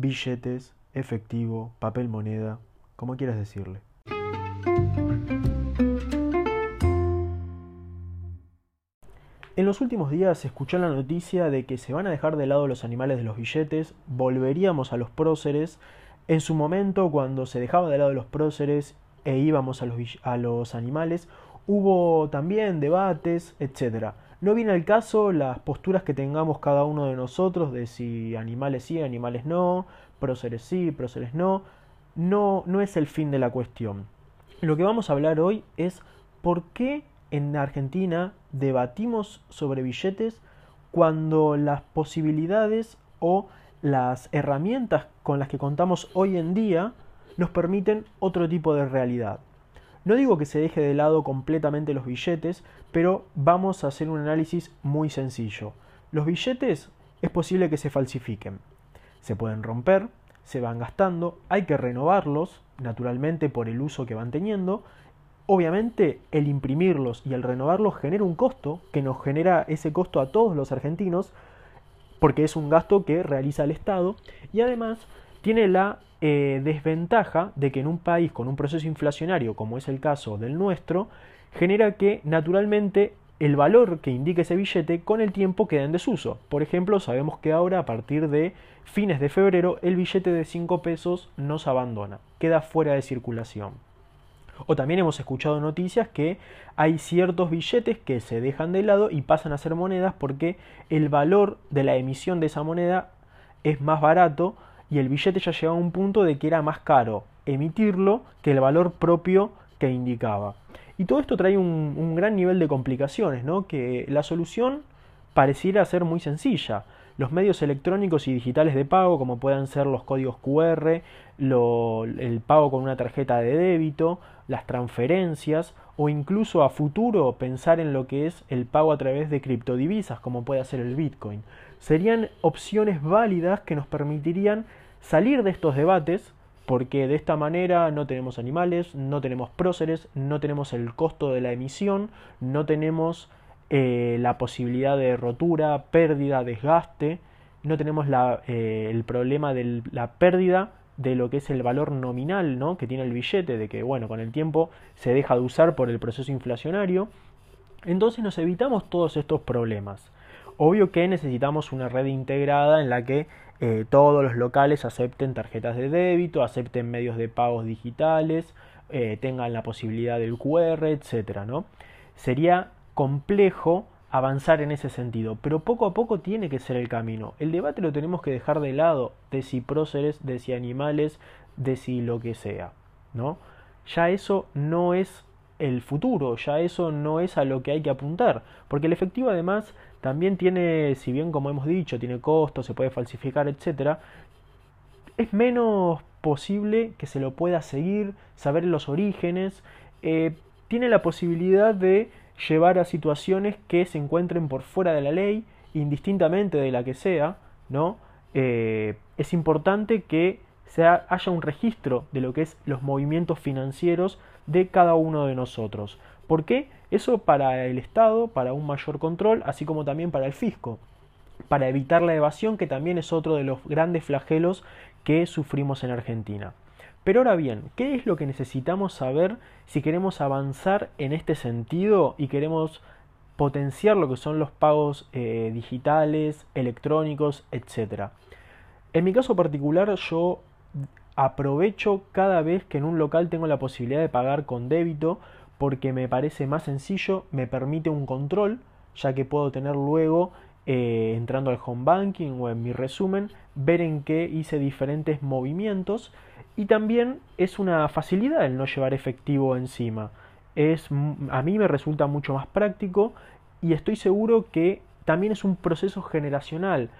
billetes, efectivo, papel moneda, como quieras decirle. En los últimos días se escuchó la noticia de que se van a dejar de lado los animales de los billetes, volveríamos a los próceres. En su momento, cuando se dejaba de lado los próceres e íbamos a los, a los animales, hubo también debates, etc. No viene al caso las posturas que tengamos cada uno de nosotros de si animales sí, animales no, próceres sí, próceres no. No, no es el fin de la cuestión. Lo que vamos a hablar hoy es por qué en Argentina debatimos sobre billetes cuando las posibilidades o las herramientas con las que contamos hoy en día nos permiten otro tipo de realidad. No digo que se deje de lado completamente los billetes, pero vamos a hacer un análisis muy sencillo. Los billetes es posible que se falsifiquen. Se pueden romper, se van gastando, hay que renovarlos, naturalmente por el uso que van teniendo. Obviamente el imprimirlos y el renovarlos genera un costo, que nos genera ese costo a todos los argentinos, porque es un gasto que realiza el Estado, y además tiene la eh, desventaja de que en un país con un proceso inflacionario, como es el caso del nuestro, genera que naturalmente el valor que indique ese billete con el tiempo queda en desuso. Por ejemplo, sabemos que ahora a partir de fines de febrero el billete de 5 pesos nos abandona, queda fuera de circulación. O también hemos escuchado noticias que hay ciertos billetes que se dejan de lado y pasan a ser monedas porque el valor de la emisión de esa moneda es más barato y el billete ya llegaba a un punto de que era más caro emitirlo que el valor propio que indicaba. Y todo esto trae un, gran nivel de complicaciones, ¿no? que la solución pareciera ser muy sencilla. Los medios electrónicos y digitales de pago, como puedan ser los códigos QR, el pago con una tarjeta de débito, las transferencias o incluso a futuro pensar en lo que es el pago a través de criptodivisas, como puede ser el Bitcoin. Serían opciones válidas que nos permitirían salir de estos debates, porque de esta manera no tenemos animales, no tenemos próceres, no tenemos el costo de la emisión, no tenemos eh, la posibilidad de rotura, pérdida, desgaste, no tenemos eh, el problema de la pérdida de lo que es el valor nominal ¿no? que tiene el billete, de que bueno, con el tiempo se deja de usar por el proceso inflacionario. Entonces nos evitamos todos estos problemas. Obvio que necesitamos una red integrada en la que eh, todos los locales acepten tarjetas de débito, acepten medios de pagos digitales, eh, tengan la posibilidad del QR, etc. ¿no? Sería complejo avanzar en ese sentido, pero poco a poco tiene que ser el camino. El debate lo tenemos que dejar de lado de si próceres, de si animales, de si lo que sea, ¿no? Ya eso no es el futuro, ya eso no es a lo que hay que apuntar, porque el efectivo además también tiene, si bien como hemos dicho, tiene costos, se puede falsificar, etcétera, es menos posible que se lo pueda seguir, saber los orígenes, eh, tiene la posibilidad de llevar a situaciones que se encuentren por fuera de la ley, indistintamente de la que sea, ¿no? Eh, es importante que sea, haya un registro de lo que es los movimientos financieros de cada uno de nosotros. ¿Por qué? Eso para el Estado, para un mayor control, así como también para el fisco, para evitar la evasión, que también es otro de los grandes flagelos que sufrimos en Argentina. Pero ahora bien, ¿qué es lo que necesitamos saber si queremos avanzar en este sentido y queremos potenciar lo que son los pagos eh, digitales, electrónicos, etcétera? En mi caso particular yo aprovecho cada vez que en un local tengo la posibilidad de pagar con débito porque me parece más sencillo, me permite un control, ya que puedo tener luego, eh, entrando al home banking o en mi resumen, ver en qué hice diferentes movimientos y también es una facilidad el no llevar efectivo encima. Es, a mí me resulta mucho más práctico y estoy seguro que también es un proceso generacional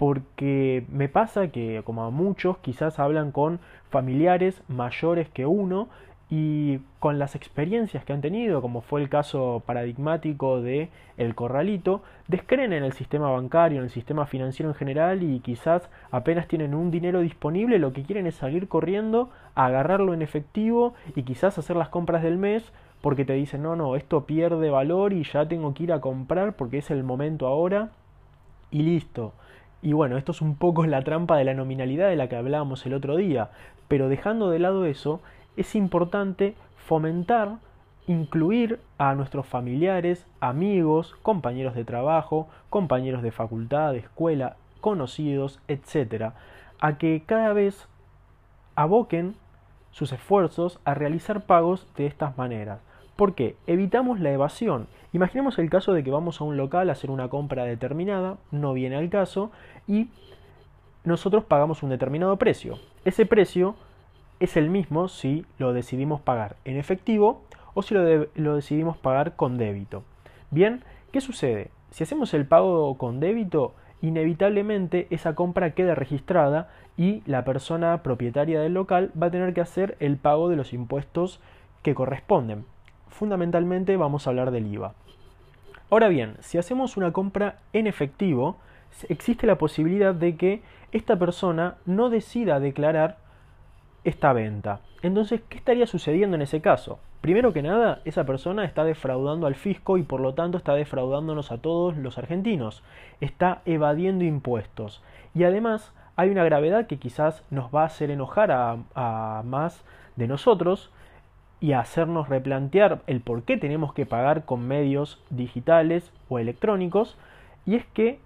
porque me pasa que como a muchos quizás hablan con familiares mayores que uno y con las experiencias que han tenido, como fue el caso paradigmático de El Corralito, descreen en el sistema bancario, en el sistema financiero en general y quizás apenas tienen un dinero disponible, lo que quieren es salir corriendo, agarrarlo en efectivo y quizás hacer las compras del mes porque te dicen, no, no, esto pierde valor y ya tengo que ir a comprar porque es el momento ahora y listo Y bueno, esto es un poco la trampa de la nominalidad de la que hablábamos el otro día, pero dejando de lado eso, es importante fomentar, incluir a nuestros familiares, amigos, compañeros de trabajo, compañeros de facultad, de escuela, conocidos, etc., a que cada vez aboquen sus esfuerzos a realizar pagos de estas maneras. ¿Por qué? Evitamos la evasión. Imaginemos el caso de que vamos a un local a hacer una compra determinada, no viene al caso, y nosotros pagamos un determinado precio. Ese precio es el mismo si lo decidimos pagar en efectivo o si lo, lo decidimos pagar con débito. Bien, ¿qué sucede? Si hacemos el pago con débito, inevitablemente esa compra queda registrada y la persona propietaria del local va a tener que hacer el pago de los impuestos que corresponden. Fundamentalmente vamos a hablar del IVA. Ahora bien, si hacemos una compra en efectivo, existe la posibilidad de que esta persona no decida declarar esta venta. Entonces, ¿qué estaría sucediendo en ese caso? Primero que nada, esa persona está defraudando al fisco y por lo tanto está defraudándonos a todos los argentinos. Está evadiendo impuestos. Y además hay una gravedad que quizás nos va a hacer enojar a, a más de nosotros y hacernos replantear el por qué tenemos que pagar con medios digitales o electrónicos. Y es que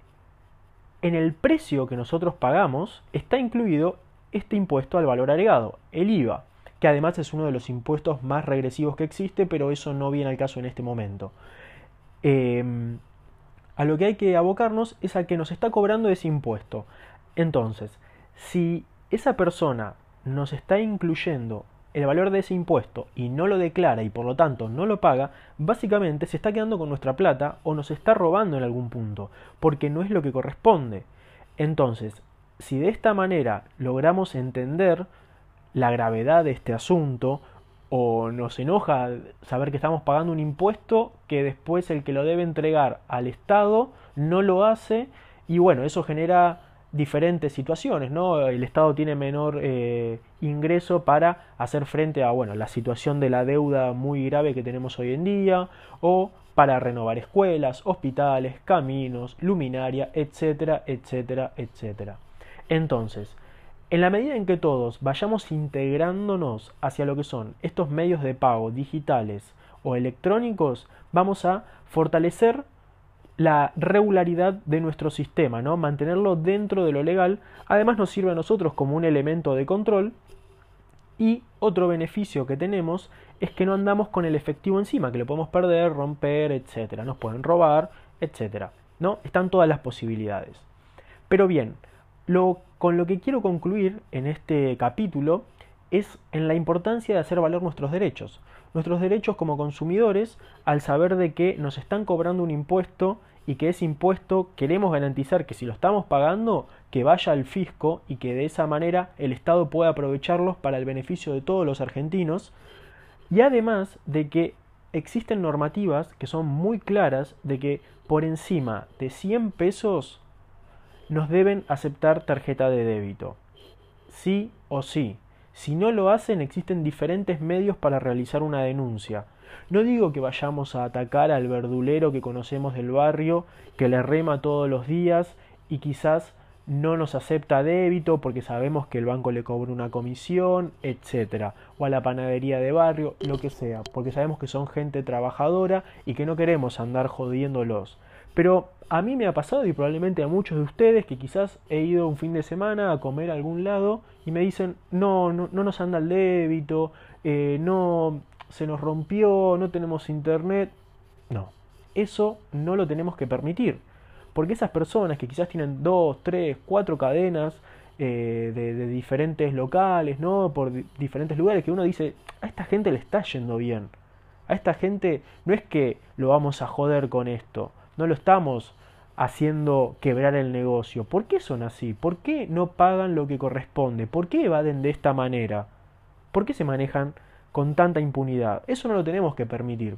en el precio que nosotros pagamos está incluido este impuesto al valor agregado, el IVA que además es uno de los impuestos más regresivos que existe, pero eso no viene al caso en este momento. Em, a lo que hay que abocarnos es a que nos está cobrando ese impuesto. Entonces, si esa persona nos está incluyendo el valor de ese impuesto y no lo declara y por lo tanto no lo paga, básicamente se está quedando con nuestra plata o nos está robando en algún punto, porque no es lo que corresponde. Entonces, si de esta manera logramos entender la gravedad de este asunto o nos enoja saber que estamos pagando un impuesto que después el que lo debe entregar al Estado no lo hace y bueno, eso genera diferentes situaciones, ¿no? El Estado tiene menor eh, ingreso para hacer frente a, bueno, la situación de la deuda muy grave que tenemos hoy en día o para renovar escuelas, hospitales, caminos, luminaria, etcétera, etcétera, etcétera. Entonces, en la medida en que todos vayamos integrándonos hacia lo que son estos medios de pago digitales o electrónicos, vamos a fortalecer la regularidad de nuestro sistema, ¿no? Mantenerlo dentro de lo legal, además nos sirve a nosotros como un elemento de control y otro beneficio que tenemos es que no andamos con el efectivo encima, que lo podemos perder, romper, etcétera, nos pueden robar, etcétera, ¿no? Están todas las posibilidades. Pero bien, con lo que quiero concluir en este capítulo es en la importancia de hacer valer nuestros derechos. Nuestros derechos como consumidores al saber de que nos están cobrando un impuesto y que ese impuesto queremos garantizar que si lo estamos pagando, que vaya al fisco y que de esa manera el Estado pueda aprovecharlos para el beneficio de todos los argentinos. Y además de que existen normativas que son muy claras de que por encima de 100 pesos nos deben aceptar tarjeta de débito. Sí o sí. Si no lo hacen, existen diferentes medios para realizar una denuncia. No digo que vayamos a atacar al verdulero que conocemos del barrio, que le rema todos los días y quizás no nos acepta débito porque sabemos que el banco le cobra una comisión, etcétera, o a la panadería de barrio, lo que sea, porque sabemos que son gente trabajadora y que no queremos andar jodiéndolos. Pero a mí me ha pasado y probablemente a muchos de ustedes que quizás he ido un fin de semana a comer a algún lado y me dicen, no, no, no nos anda el débito, eh, no se nos rompió, no tenemos internet. No, eso no lo tenemos que permitir. Porque esas personas que quizás tienen dos, tres, cuatro cadenas eh, de, de, diferentes locales, ¿no? Por diferentes lugares, que uno dice, a esta gente le está yendo bien. A esta gente no es que lo vamos a joder con esto no lo estamos haciendo quebrar el negocio. ¿Por qué son así? ¿Por qué no pagan lo que corresponde? ¿Por qué evaden de esta manera? ¿Por qué se manejan con tanta impunidad? Eso no lo tenemos que permitir.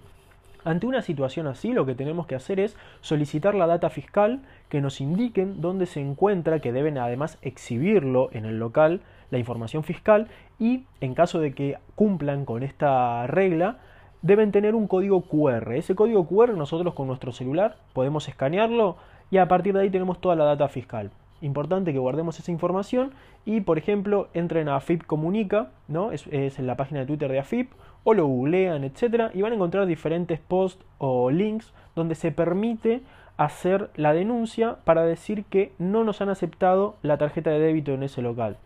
Ante una situación así, lo que tenemos que hacer es solicitar la data fiscal que nos indiquen dónde se encuentra, que deben además exhibirlo en el local, la información fiscal, y en caso de que cumplan con esta regla, deben tener un código QR. Ese código QR nosotros con nuestro celular podemos escanearlo y a partir de ahí tenemos toda la data fiscal. Importante que guardemos esa información y, por ejemplo, entren a AFIP Comunica, ¿no? es, en la página de Twitter de AFIP, o lo googlean, etcétera, y van a encontrar diferentes posts o links donde se permite hacer la denuncia para decir que no nos han aceptado la tarjeta de débito en ese local.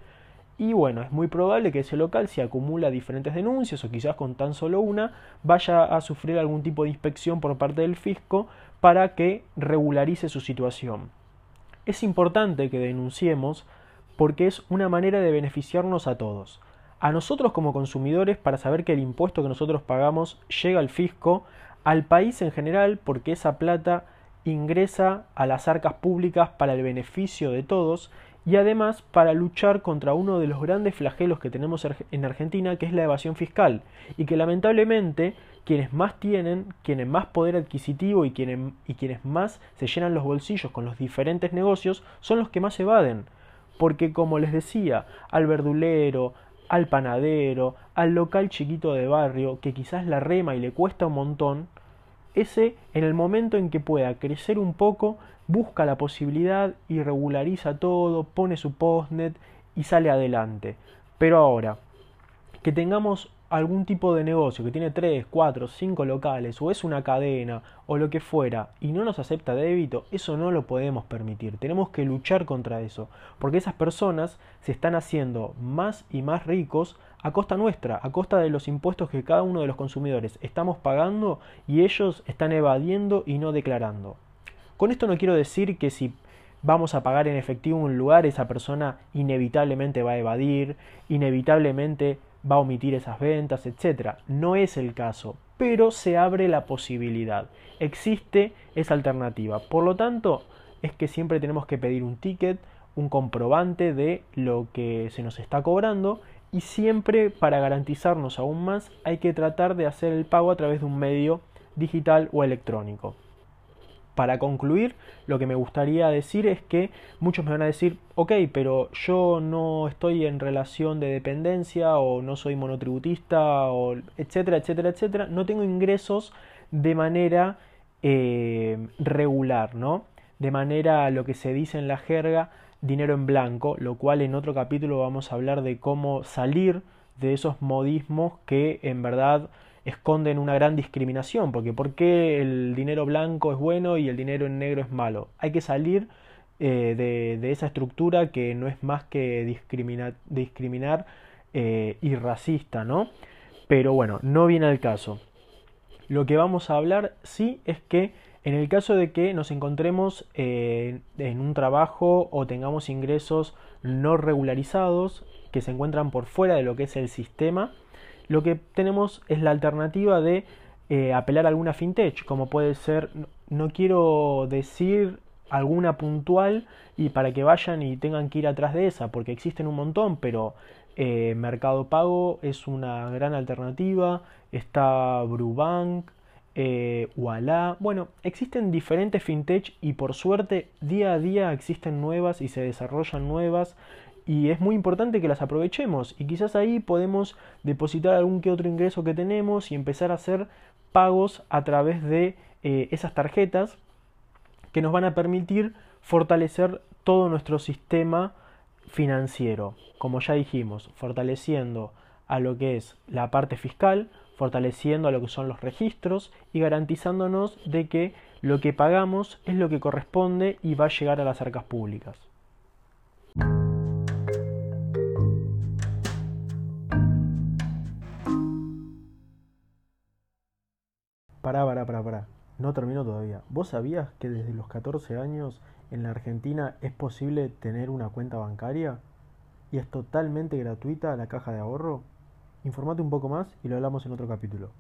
Y bueno, es muy probable que ese local, si acumula diferentes denuncias o quizás con tan solo una, vaya a sufrir algún tipo de inspección por parte del fisco para que regularice su situación. Es importante que denunciemos porque es una manera de beneficiarnos a todos. A nosotros como consumidores para saber que el impuesto que nosotros pagamos llega al fisco, al país en general porque esa plata ingresa a las arcas públicas para el beneficio de todos y además para luchar contra uno de los grandes flagelos que tenemos en Argentina, que es la evasión fiscal, y que lamentablemente quienes más tienen, quienes más poder adquisitivo y quienes, y quienes más se llenan los bolsillos con los diferentes negocios son los que más evaden. Porque como les decía, al verdulero, al panadero, al local chiquito de barrio, que quizás la rema y le cuesta un montón, ese en el momento en que pueda crecer un poco, busca la posibilidad y regulariza todo, pone su postnet y sale adelante. Pero ahora, que tengamos algún tipo de negocio que tiene 3, 4, 5 locales o es una cadena o lo que fuera y no nos acepta débito, eso no lo podemos permitir. Tenemos que luchar contra eso, porque esas personas se están haciendo más y más ricos a costa nuestra, a costa de los impuestos que cada uno de los consumidores estamos pagando y ellos están evadiendo y no declarando. Con esto no quiero decir que si vamos a pagar en efectivo un lugar, esa persona inevitablemente va a evadir, inevitablemente va a omitir esas ventas, etc. No es el caso, pero se abre la posibilidad. Existe esa alternativa. Por lo tanto, es que siempre tenemos que pedir un ticket, un comprobante de lo que se nos está cobrando y siempre para garantizarnos aún más hay que tratar de hacer el pago a través de un medio digital o electrónico. Para concluir, lo que me gustaría decir es que muchos me van a decir, ok, pero yo no estoy en relación de dependencia o no soy monotributista o etcétera, etcétera, etcétera, no tengo ingresos de manera eh, regular, ¿no? De manera lo que se dice en la jerga, dinero en blanco, lo cual en otro capítulo vamos a hablar de cómo salir de esos modismos que en verdad esconden una gran discriminación, porque ¿por qué el dinero blanco es bueno y el dinero en negro es malo? Hay que salir eh, de, esa estructura que no es más que discriminar eh, y racista, ¿no? Pero bueno, no viene al caso. Lo que vamos a hablar sí es que en el caso de que nos encontremos eh, en un trabajo o tengamos ingresos no regularizados que se encuentran por fuera de lo que es el sistema, lo que tenemos es la alternativa de eh, apelar a alguna fintech, como puede ser, no quiero decir alguna puntual y para que vayan y tengan que ir atrás de esa, porque existen un montón, pero eh, Mercado Pago es una gran alternativa, está Brubank, eh, bueno, existen diferentes fintech y por suerte día a día existen nuevas y se desarrollan nuevas. Y es muy importante que las aprovechemos. Y quizás ahí podemos depositar algún que otro ingreso que tenemos y empezar a hacer pagos a través de eh, esas tarjetas que nos van a permitir fortalecer todo nuestro sistema financiero, como ya dijimos, fortaleciendo a lo que es la parte fiscal, fortaleciendo a lo que son los registros y garantizándonos de que lo que pagamos es lo que corresponde y va a llegar a las arcas públicas. Pará, pará, pará, pará. No termino todavía. ¿Vos sabías que desde los 14 años en la Argentina es posible tener una cuenta bancaria? ¿Y es totalmente gratuita la caja de ahorro? Informate un poco más y lo hablamos en otro capítulo.